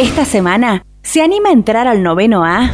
Esta semana, ¿se anima a entrar al noveno A?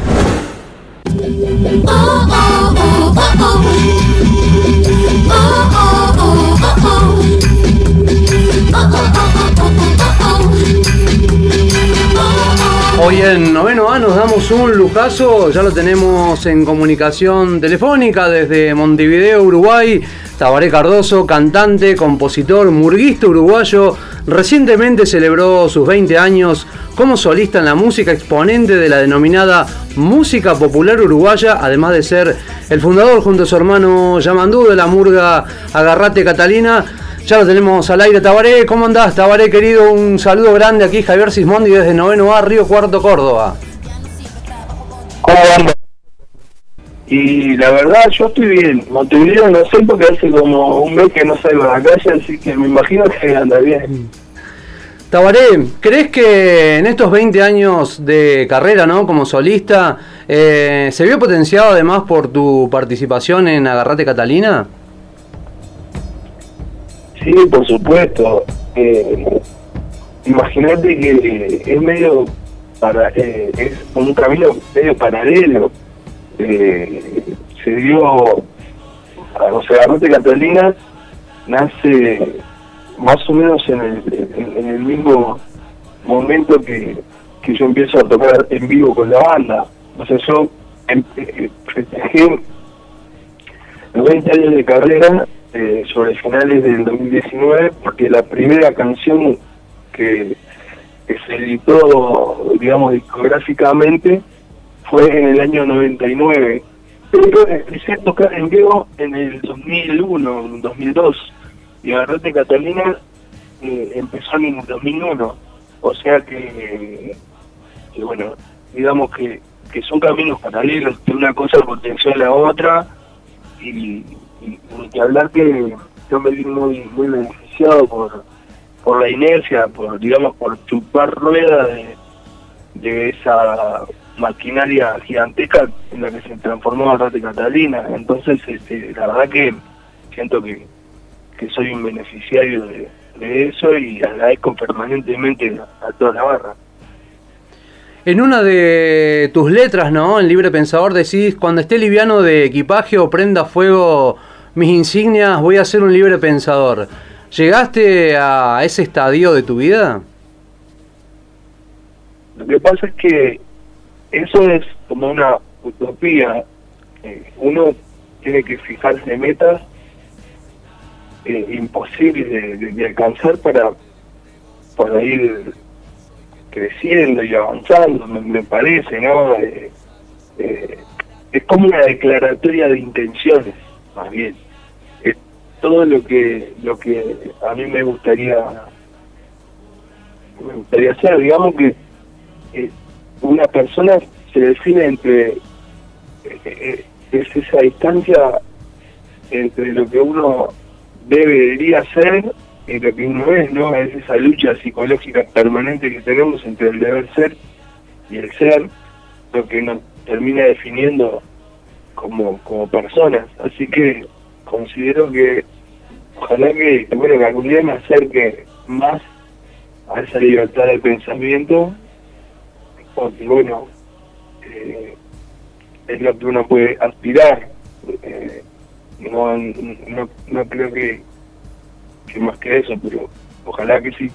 Hoy en noveno A nos damos un lujazo, ya lo tenemos en comunicación telefónica desde Montevideo, Uruguay. Tabaré Cardoso, cantante, compositor, murguista uruguayo, recientemente celebró sus 20 años como solista en la música, exponente de la denominada música popular uruguaya, además de ser el fundador junto a su hermano Yamandú de la murga Agarrate Catalina. Ya lo tenemos al aire, Tabaré. ¿Cómo andás, Tabaré, querido? Un saludo grande aquí, Javier Sismondi, desde Noveno A, Río Cuarto, Córdoba. ¿Cómo andas? Y la verdad, yo estoy bien. Montevideo no sé porque hace como un mes que no salgo a la calle, así que me imagino que anda bien. Tabaré, ¿crees que en estos 20 años de carrera, ¿no? Como solista, eh, se vio potenciado además por tu participación en Agarrate Catalina? Sí, por supuesto. Eh, Imagínate que es medio para eh, es un camino medio paralelo. Eh, se dio, o sea, Arrote Catalina nace más o menos en el, en, el mismo momento que, que yo empiezo a tocar en vivo con la banda. O sea, yo em, festejé los 20 años de carrera eh, sobre finales del 2019 porque la primera canción que, que se editó, digamos, discográficamente fue en el año 99. Pero empecé a tocar en vivo en el 2001, 2002. Y Agarrate Catalina eh, empezó en el 2001. O sea que, bueno, digamos que, que son caminos paralelos, que una cosa potenció a la otra. Y, y, que hablar que yo me vi muy, muy beneficiado por, por la inercia, por digamos por chupar rueda de, de esa maquinaria gigantesca en la que se transformó Arrate Catalina. Entonces, este, la verdad que siento que, que soy un beneficiario de, de eso y agradezco permanentemente a, a toda la barra. En una de tus letras, ¿no? En Libre Pensador decís, cuando esté liviano de equipaje o prenda fuego mis insignias, voy a ser un libre pensador. ¿Llegaste a ese estadio de tu vida? Lo que pasa es que eso es como una utopía. Eh, uno tiene que fijarse metas eh, imposibles de, alcanzar para, para ir creciendo y avanzando, me, parece, ¿no? Eh, es como una declaratoria de intenciones, más bien. Es todo lo que lo que a mí me gustaría me gustaría hacer, digamos que una persona se define entre eh, eh, es esa distancia entre lo que uno debe debería ser y lo que uno es, ¿no? Es esa lucha psicológica permanente que tenemos entre el deber ser y el ser, lo que nos termina definiendo como, como personas. Así que considero que ojalá que, bueno, que algún día me acerque más a esa libertad de pensamiento, porque bueno, eh, es lo que uno puede aspirar. Eh, no, no, no creo que, que más que eso, pero ojalá que sí.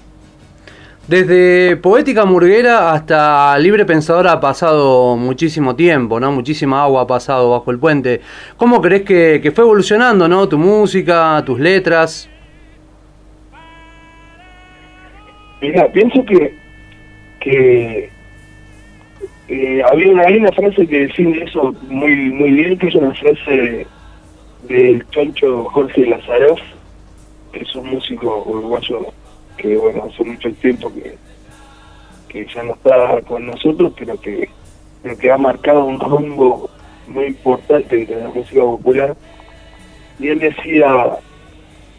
Desde Poética Murguera hasta Libre Pensador ha pasado muchísimo tiempo, ¿no? Muchísima agua ha pasado bajo el puente. ¿Cómo crees que, que fue evolucionando, ¿no? Tu música, tus letras. Mira, pienso que, que eh, había una, hay una frase que define eso muy muy bien, que es una frase del choncho Jorge Lazaroff, que es un músico uruguayo que bueno, hace mucho tiempo que, que ya no está con nosotros, pero que, pero que ha marcado un rumbo muy importante de la música popular. Y él decía,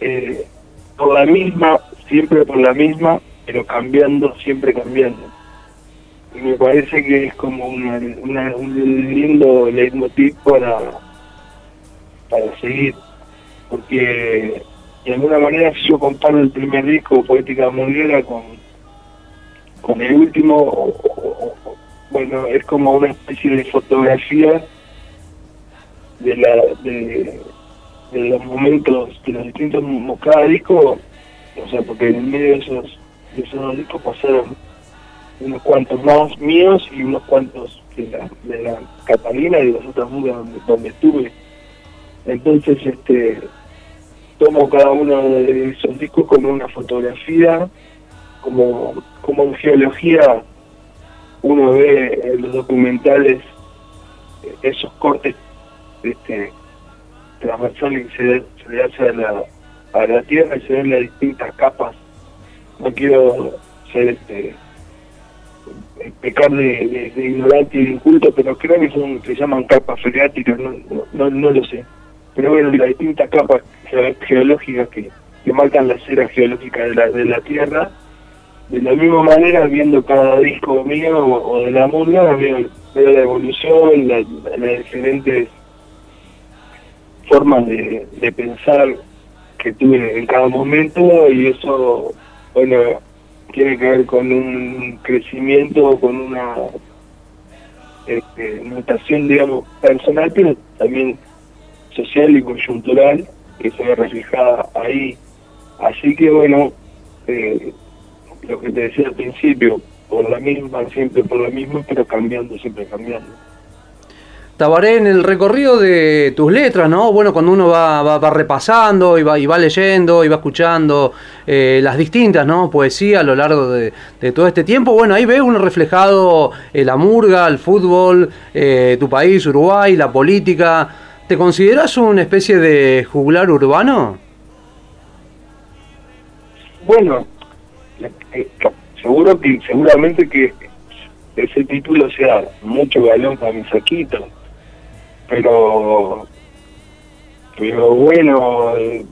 eh, por la misma, siempre por la misma, pero cambiando, siempre cambiando. Me parece que es como una, un lindo leitmotiv para, para seguir, porque de alguna manera si yo comparo el primer disco Poética Mundiera con con el último, bueno, es como una especie de fotografía de la de, los momentos de los distintos cada disco o sea porque en medio de esos de esos dos discos pasaron unos cuantos más míos y unos cuantos de la, de la Catalina y de las otras mundos donde, estuve entonces este tomo cada uno de esos discos como una fotografía como como en geología uno ve en los documentales esos cortes este, transversal y se, se hace a la, a la tierra y se ven las distintas capas. No quiero ser este pecar de, ignorante y de inculto, pero creo que son se llaman capas freáticas, no, no, no lo sé. Pero bueno, las distintas capas geológicas que, que marcan la cera geológica de la, de la Tierra, de la misma manera, viendo cada disco mío o, de la murga, veo, veo la evolución, las diferentes formas de, de pensar que tuve en cada momento y eso, bueno, tiene que ver con un crecimiento, con una este, mutación, digamos, personal, pero también social y coyuntural, que se ve reflejada ahí. Así que, bueno, eh, lo que te decía al principio, por la misma, siempre por la misma, pero cambiando, siempre cambiando. Tabaré, en el recorrido de tus letras, ¿no? Bueno, cuando uno va, va, repasando y va, y va, leyendo y va escuchando eh, las distintas, ¿no? Poesía a lo largo de, todo este tiempo, bueno, ahí ve uno reflejado eh, la murga, el fútbol, eh, tu país, Uruguay, la política. ¿Te consideras una especie de juglar urbano? Bueno, seguro que, seguramente que ese título sea mucho galón para mi saquito pero pero bueno eh,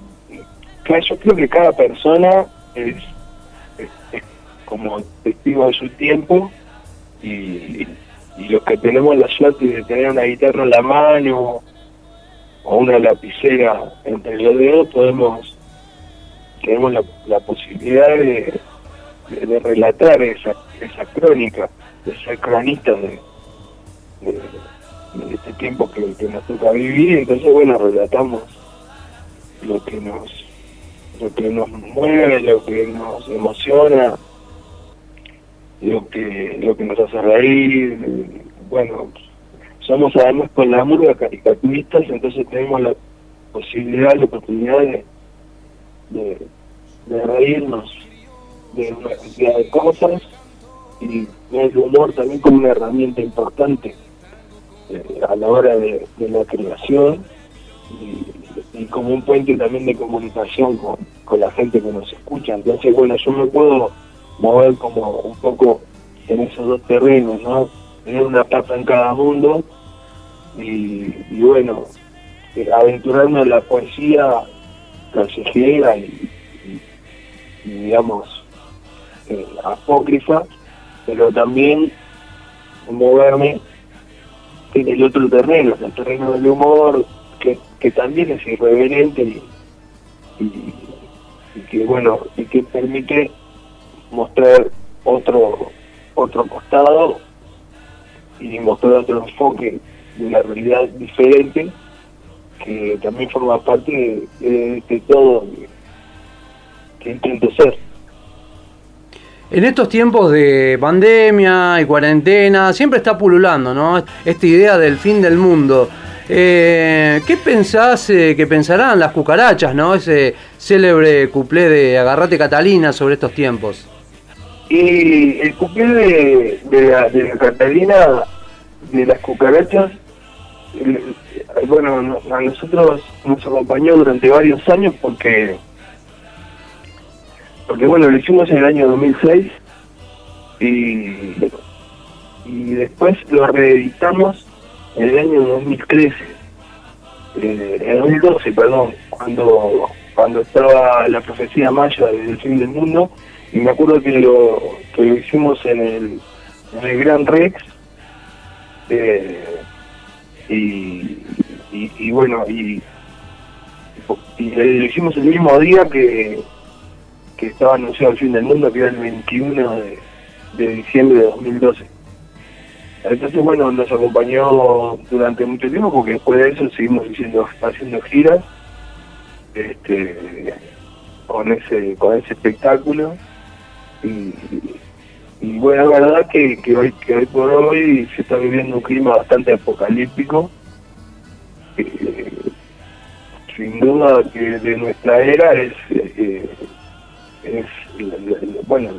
yo creo que cada persona es, como testigo de su tiempo y, los que tenemos la suerte de tener una guitarra en la mano o una lapicera entre los dedos podemos tenemos la, posibilidad de, relatar esa esa crónica de ser de este tiempo que, nos toca vivir, entonces bueno, relatamos lo que nos lo que nos mueve, lo que nos emociona, lo que lo que nos hace reír, bueno, somos además con la murga caricaturistas, entonces tenemos la posibilidad, la oportunidad de, de, reírnos de una cantidad de cosas y el humor también como una herramienta importante eh, a la hora de, la creación y, como un puente también de comunicación con, la gente que nos escucha. Entonces, bueno, yo me puedo mover como un poco en esos dos terrenos, ¿no? Tener una pata en cada mundo y, bueno, eh, aventurarme en la poesía callejera y, digamos, eh, apócrifa, pero también moverme en el otro terreno, el terreno del humor, que, que también es irreverente y, que bueno, y que permite mostrar otro otro costado y mostrar otro enfoque de la realidad diferente que también forma parte de, de todo que intento ser. En estos tiempos de pandemia y cuarentena, siempre está pululando, ¿no? Esta idea del fin del mundo. Eh, ¿Qué pensás eh, que pensarán las cucarachas, ¿no? Ese célebre cuplé de Agarrate Catalina sobre estos tiempos. Y el cuplé de, la, Catalina, de las cucarachas, bueno, a nosotros nos acompañó durante varios años porque porque bueno, lo hicimos en el año 2006 y, y después lo reeditamos en el año 2013, eh, en 2012, perdón, cuando cuando estaba la profecía maya del fin del mundo. Y me acuerdo que lo que lo hicimos en el, en el Gran Rex eh, y, y, bueno y, y lo hicimos el mismo día que que estaba anunciado el fin del mundo, que era el 21 de, de diciembre de 2012. Entonces, bueno, nos acompañó durante mucho tiempo porque después de eso seguimos haciendo, haciendo giras este, con ese con ese espectáculo y, bueno, la verdad que, que, hoy, que hoy por hoy se está viviendo un clima bastante apocalíptico. Eh, sin duda que de nuestra era es, eh, es bueno,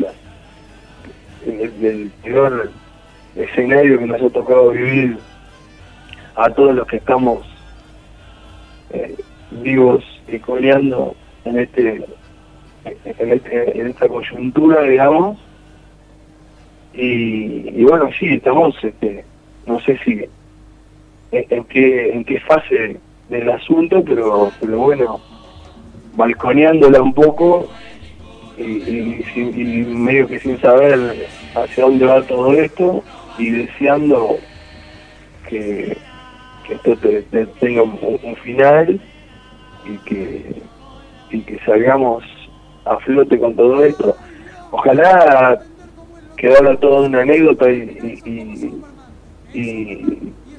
el, peor escenario que nos ha tocado vivir a todos los que estamos eh, vivos y coleando en este en, este, en esta coyuntura digamos. Y, bueno sí estamos este no sé si en, qué en qué fase del asunto pero pero bueno balconeándola un poco y, y, medio que sin saber hacia dónde va todo esto y deseando que, esto tenga un, final y que, y que salgamos a flote con todo esto. Ojalá quedara todo una anécdota y, y,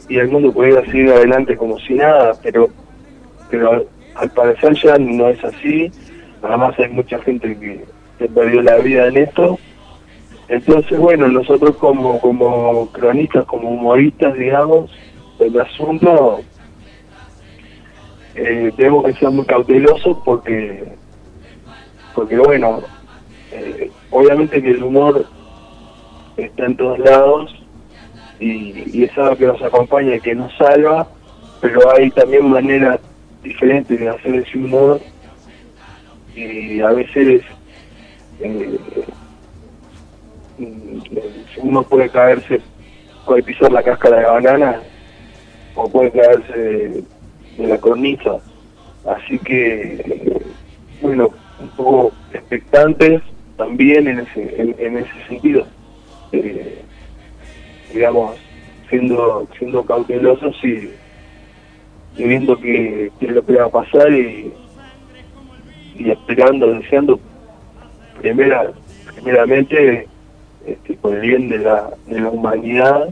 y, el mundo pudiera seguir adelante como si nada, pero, pero al parecer ya no es así además hay mucha gente que, perdió la vida en esto. Entonces, bueno, nosotros como, como cronistas, como humoristas, digamos, del asunto, eh, tenemos que ser muy cautelosos porque, porque bueno, eh, obviamente que el humor está en todos lados y es algo que nos acompaña y que nos salva, pero hay también maneras diferentes de hacer ese humor y a veces eh, uno puede caerse, puede pisar la cáscara de banana o puede caerse de, la cornisa. Así que, bueno, un poco expectantes también en ese, en, ese sentido. Eh, digamos, siendo, siendo cautelosos y, viendo qué es lo que va a pasar y y esperando, deseando primera, primeramente este, por el bien de la, de la humanidad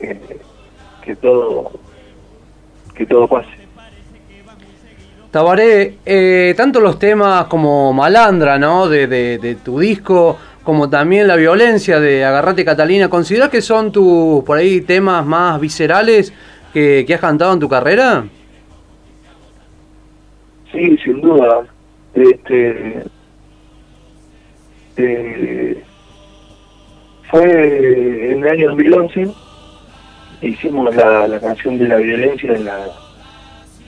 eh, que todo que todo pase. Tabaré, eh, tanto los temas como Malandra, ¿no? De, de, tu disco, como también la violencia de Agarrate Catalina, ¿consideras que son tus, por ahí, temas más viscerales que, que has cantado en tu carrera? Sí, sin duda. Este, eh, fue en el año 2011, hicimos la, la canción de la violencia en, la,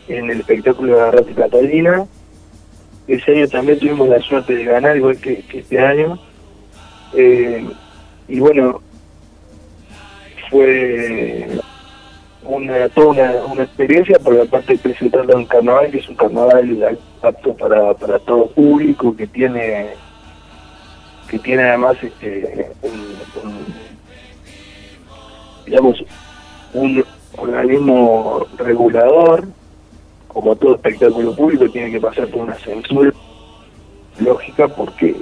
en el espectáculo de Garrate Catalina. Ese año también tuvimos la suerte de ganar, igual que, este año. Eh, y bueno, fue una, toda una, experiencia, por la parte de presentarlo en carnaval, que es un carnaval apto para, para todo público, que tiene que tiene además este un, digamos un organismo regulador como todo espectáculo público tiene que pasar por una censura lógica porque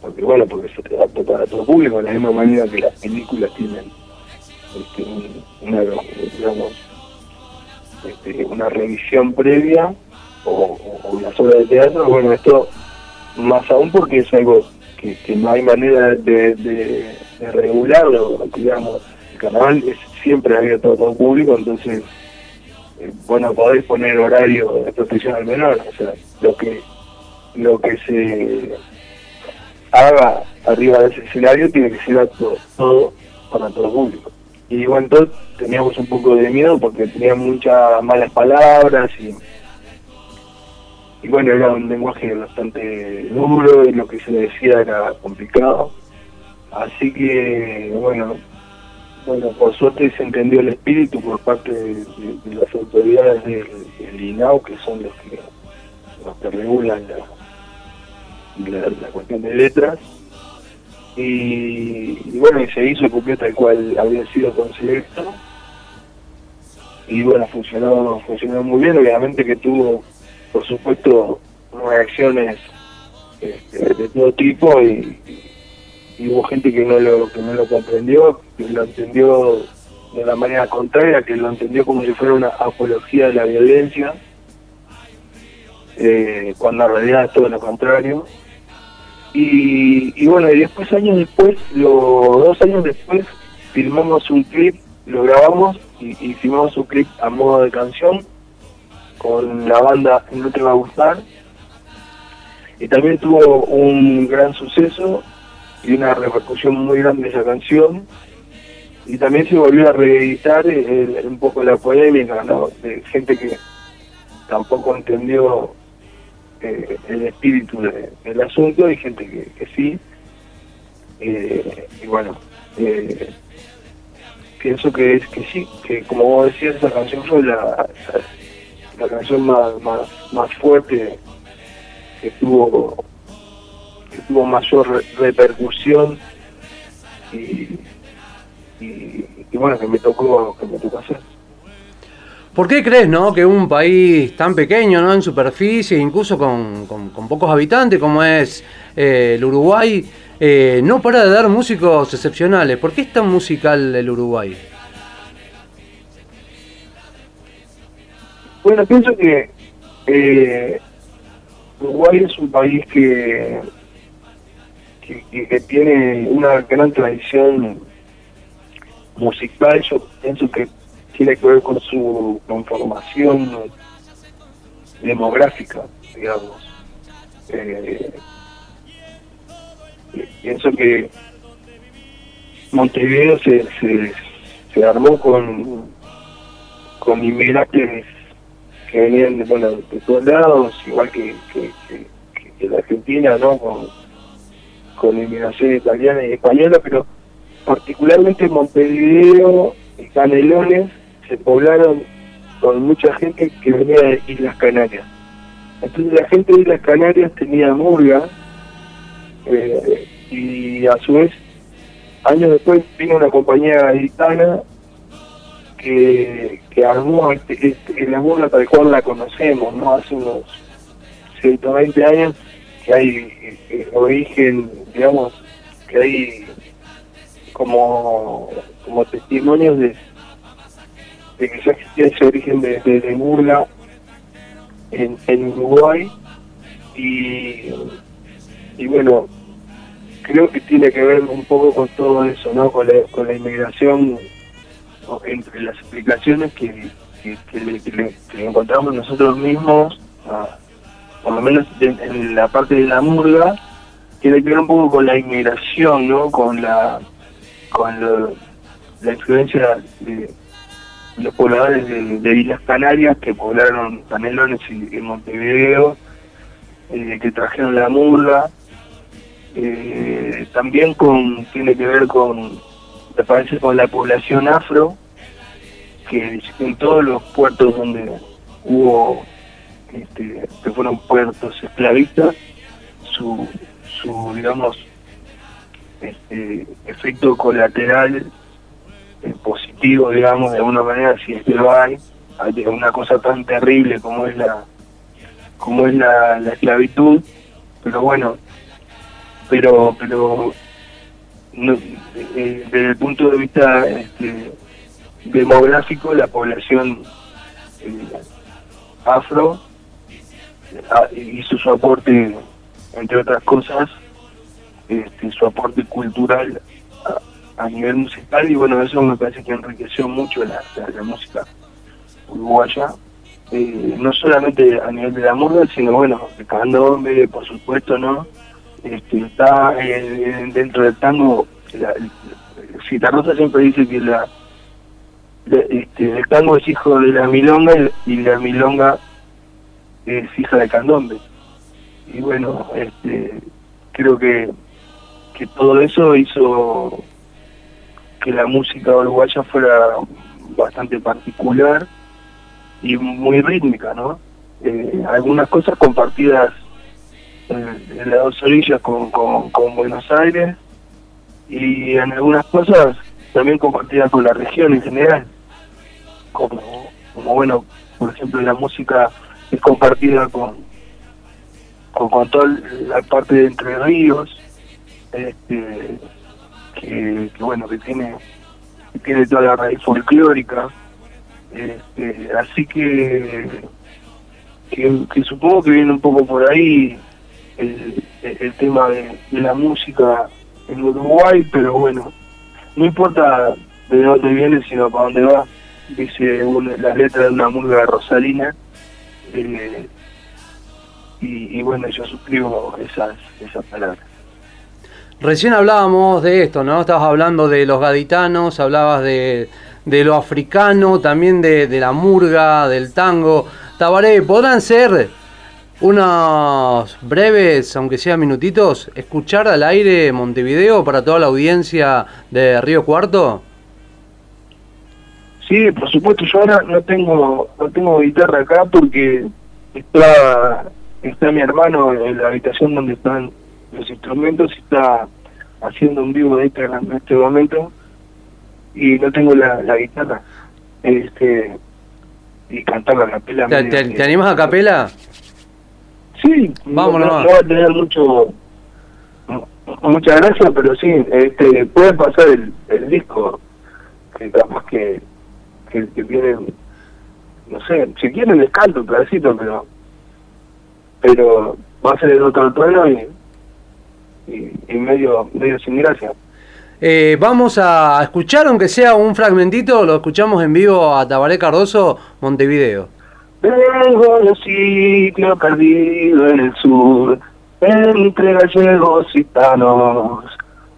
porque bueno porque es apto para todo público de la misma manera que las películas tienen este, una, digamos, este, una revisión previa o, una obras de teatro, bueno, esto más aún porque es algo que, no hay manera de, regularlo, digamos, el carnaval es siempre abierto a todo público, entonces, eh, bueno, podéis poner horario de protección al menor, o sea, lo que, lo que se haga arriba de ese escenario tiene que ser todo, todo para todo público y bueno, entonces teníamos un poco de miedo porque tenía muchas malas palabras y, y bueno, era un lenguaje bastante duro y lo que se le decía era complicado. Así que, bueno, bueno, por suerte se entendió el espíritu por parte de, las autoridades del, INAU, que son los que, los que regulan la cuestión de letras y, bueno, y se hizo, cumplió tal cual había sido concepto y bueno, funcionó, funcionó muy bien, obviamente que tuvo, por supuesto, reacciones este, de todo tipo y, y hubo gente que no lo que no lo comprendió, que lo entendió de la manera contraria, que lo entendió como si fuera una apología de la violencia, eh, cuando en realidad es todo lo contrario. Y, bueno, y después años después, los dos años después, filmamos un clip, lo grabamos y, y filmamos un clip a modo de canción con la banda No Te Va a Gustar. Y también tuvo un gran suceso y una repercusión muy grande esa canción. Y también se volvió a reeditar un poco la polémica, ¿no? De gente que tampoco entendió eh, el espíritu del asunto, y gente que, sí. Eh, y bueno, eh, pienso que es que sí, que como vos decías, esa canción fue la, la canción más, más, más fuerte que tuvo que tuvo mayor repercusión y, y, bueno que me tocó que me tocó hacer ¿Por qué crees no que un país tan pequeño no en superficie, incluso con, pocos habitantes como es eh, el Uruguay, eh, no para de dar músicos excepcionales? ¿Por qué es tan musical el Uruguay? Bueno, pienso que eh, Uruguay es un país que, que, tiene una gran tradición musical. Yo pienso que tiene que ver con su conformación demográfica, digamos. Eh, pienso que Montevideo se, se, se armó con, con inmigrantes que venían de, bueno, de todos lados, igual que, que, la Argentina, ¿no? Con, con inmigración italiana y española, pero particularmente Montevideo Canelones se poblaron con mucha gente que venía de Islas Canarias. Entonces la gente de Islas Canarias tenía murga eh, y a su vez años después vino una compañía gaditana que, armó este, este, la murga tal cual la conocemos, ¿no? Hace unos 120 años que hay eh, origen, digamos, que hay como, como testimonios de, de que ya existía ese origen de, de, murga en, en Uruguay y, y bueno, creo que tiene que ver un poco con todo eso, ¿no? Con la, con la inmigración entre las explicaciones que, que, encontramos nosotros mismos, por lo menos en, la parte de la murga, tiene que ver un poco con la inmigración, ¿no? Con la con la influencia de los pobladores de, Islas Canarias que poblaron Canelones y, Montevideo, eh, que trajeron la murga. Eh, también con tiene que ver con me parece con la población afro, que en todos los puertos donde hubo, este, que fueron puertos esclavistas, su, su digamos, este, efecto colateral positivo, digamos, de alguna manera, si es que lo hay, una cosa tan terrible como es la como es la, la esclavitud, pero bueno, pero pero eh, desde el punto de vista este, demográfico, la población eh, afro ah, hizo su aporte, entre otras cosas, este, su aporte cultural a, nivel musical y bueno, eso me parece que enriqueció mucho la, música uruguaya. Eh, no solamente a nivel de la moda, sino bueno, el candombe, por supuesto, ¿no? Este, está dentro del tango, la, Rosa siempre dice que la este, el tango es hijo de la milonga y la milonga es hija de candombe. Y bueno, este, creo que, que todo eso hizo que la música uruguaya fuera bastante particular y muy rítmica, ¿no? Eh, algunas cosas compartidas en, las dos orillas con, con, Buenos Aires y en algunas cosas también compartidas con la región en general, como, bueno, por ejemplo la música es compartida con, con, toda la parte de Entre Ríos, este, que, bueno, que tiene, tiene toda la raíz folclórica. Este, así que, que, supongo que viene un poco por ahí el, tema de, la música en Uruguay, pero bueno, no importa de dónde viene, sino para dónde va, dice la letra de una murga rosalina. Eh, y, bueno, yo suscribo esas, esas palabras. Recién hablábamos de esto, ¿no? Estabas hablando de los gaditanos, hablabas de, de lo africano, también de, de, la murga, del tango. Tabaré, ¿podrán ser unos breves, aunque sean minutitos, escuchar al aire Montevideo para toda la audiencia de Río Cuarto? Sí, por supuesto, yo ahora no tengo, no tengo guitarra acá porque está está mi hermano en la habitación donde están los instrumentos está haciendo un vivo de Instagram en este momento y no tengo la, guitarra este y cantar la capela ¿Te, te, animas a capela? sí Vámonos. No, va a tener mucho muchas gracias pero sí este puede pasar el, el disco que capaz que que, que viene no sé si quieren les canto un pedacito pero pero va a ser el otro tono y, y, medio, medio sin gracia. Eh, vamos a escuchar, aunque sea un fragmentito, lo escuchamos en vivo a Tabaré Cardoso, Montevideo. Vengo de sitio perdido en el sur, entre gallegos y tanos.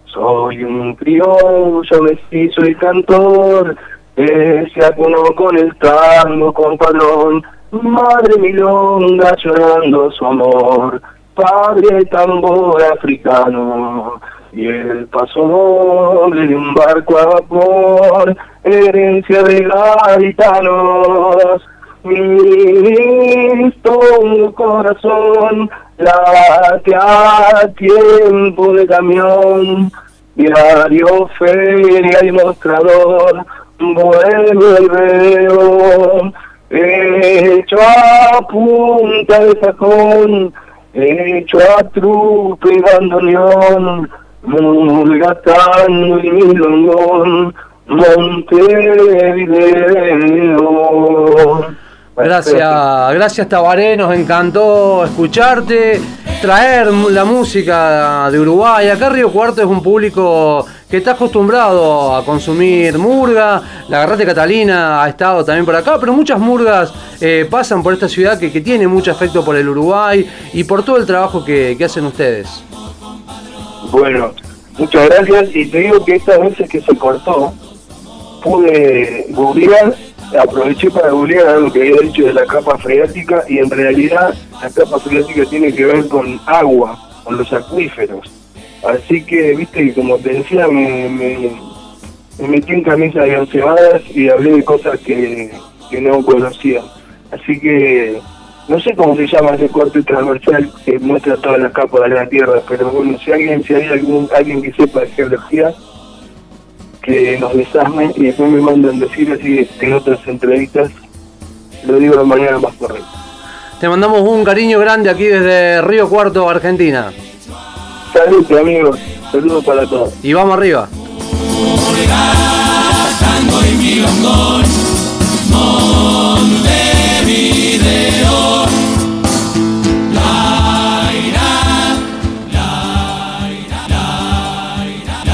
Soy un criollo mestizo y cantor, que se acunó con el tango, compadrón, Madre milonga llorando su amor, padre tambor africano, y el paso doble de un barco a vapor, herencia de gaditanos. Mi corazón late a tiempo de camión, diario, feria y mostrador, vuelvo y veo hecho a punta de sacón, hecho a trupe y bandoneón, mulgatando y milongón, Montevideo. Gracias, gracias Tabaré, nos encantó escucharte, traer la música de Uruguay. Acá Río Cuarto es un público que está acostumbrado a consumir murga. La Garrate Catalina ha estado también por acá, pero muchas murgas eh, pasan por esta ciudad que, tiene mucho afecto por el Uruguay y por todo el trabajo que, hacen ustedes. Bueno, muchas gracias y te digo que estas veces que se cortó, pude googlear, aproveché para googlear algo que había dicho de la capa freática y en realidad la capa freática tiene que ver con agua, con los acuíferos Así que, viste, como te decía, me, me, metí en camisa de once y hablé de cosas que, no conocía. Así que, no sé cómo se llama ese corte transversal que muestra todas las capas de la Tierra, pero bueno, si alguien, si hay algún, alguien que sepa de geología, que nos desarme y después me mandan decir así en otras entrevistas, lo digo de manera más correcta. Te mandamos un cariño grande aquí desde Río Cuarto, Argentina. Saludos amigos, saludos para todos. Y vamos arriba.